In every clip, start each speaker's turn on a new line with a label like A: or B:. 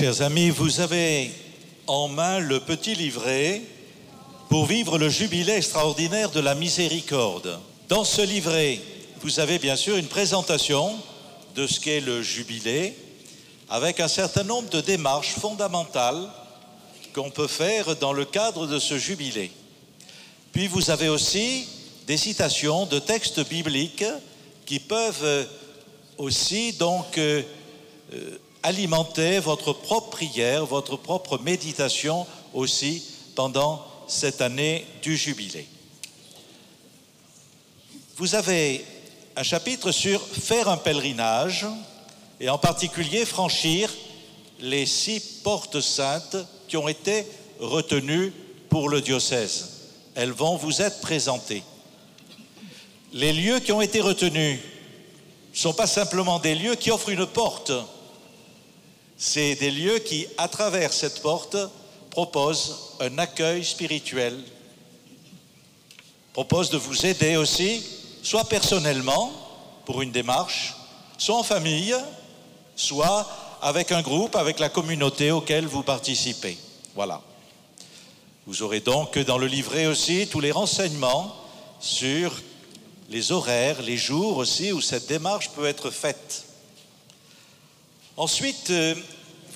A: Chers amis, vous avez en main le petit livret pour vivre le jubilé extraordinaire de la miséricorde. Dans ce livret, vous avez bien sûr une présentation de ce qu'est le jubilé, avec un certain nombre de démarches fondamentales qu'on peut faire dans le cadre de ce jubilé. Puis vous avez aussi des citations de textes bibliques qui peuvent aussi donc euh, euh, alimenter votre propre prière, votre propre méditation aussi pendant cette année du jubilé. Vous avez un chapitre sur faire un pèlerinage et en particulier franchir les six portes saintes qui ont été retenues pour le diocèse. Elles vont vous être présentées. Les lieux qui ont été retenus ne sont pas simplement des lieux qui offrent une porte, c'est des lieux qui, à travers cette porte, proposent un accueil spirituel, proposent de vous aider aussi, soit personnellement, pour une démarche, soit en famille, soit avec un groupe, avec la communauté auquel vous participez. Voilà. Vous aurez donc dans le livret aussi tous les renseignements sur les horaires, les jours aussi où cette démarche peut être faite. Ensuite, euh,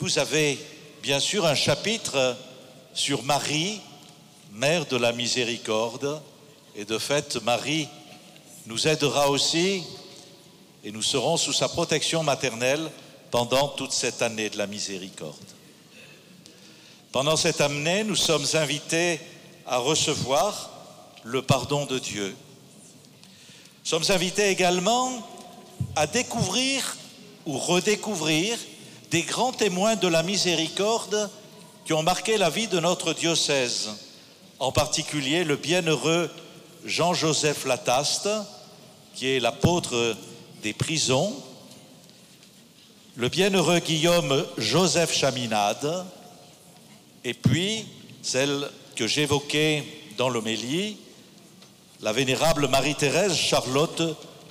A: vous avez bien sûr un chapitre sur Marie, mère de la miséricorde, et de fait, Marie nous aidera aussi et nous serons sous sa protection maternelle pendant toute cette année de la miséricorde. Pendant cette année, nous sommes invités à recevoir le pardon de Dieu. Nous sommes invités également à découvrir ou redécouvrir des grands témoins de la miséricorde qui ont marqué la vie de notre diocèse, en particulier le bienheureux Jean-Joseph Lataste, qui est l'apôtre des prisons, le bienheureux Guillaume Joseph Chaminade, et puis celle que j'évoquais dans l'homélie, la vénérable Marie-Thérèse Charlotte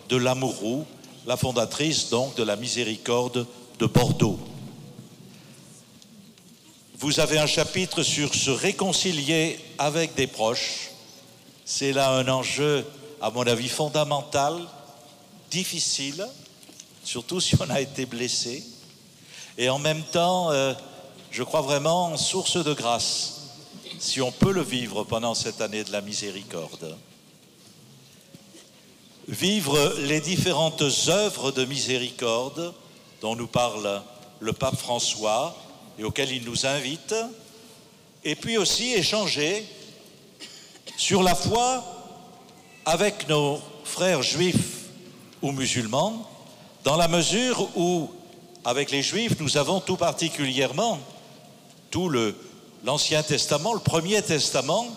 A: de Lamouroux, la fondatrice donc de la miséricorde de Bordeaux. Vous avez un chapitre sur se réconcilier avec des proches. C'est là un enjeu, à mon avis, fondamental, difficile, surtout si on a été blessé, et en même temps, euh, je crois vraiment, source de grâce, si on peut le vivre pendant cette année de la miséricorde. Vivre les différentes œuvres de miséricorde dont nous parle le pape François et auxquelles il nous invite, et puis aussi échanger sur la foi avec nos frères juifs ou musulmans, dans la mesure où, avec les Juifs, nous avons tout particulièrement tout l'Ancien Testament, le Premier Testament,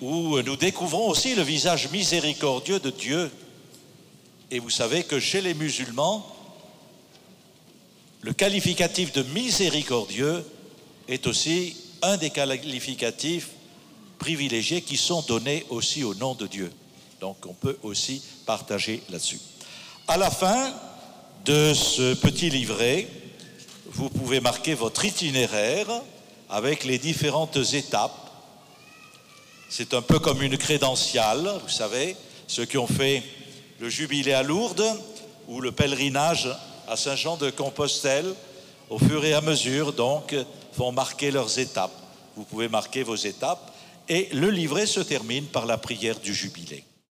A: où nous découvrons aussi le visage miséricordieux de Dieu. Et vous savez que chez les musulmans, le qualificatif de miséricordieux est aussi un des qualificatifs privilégiés qui sont donnés aussi au nom de Dieu. Donc on peut aussi partager là-dessus. À la fin de ce petit livret, vous pouvez marquer votre itinéraire avec les différentes étapes. C'est un peu comme une crédentiale, vous savez, ceux qui ont fait le jubilé à Lourdes ou le pèlerinage à Saint-Jean de Compostelle, au fur et à mesure, donc, vont marquer leurs étapes. Vous pouvez marquer vos étapes et le livret se termine par la prière du jubilé.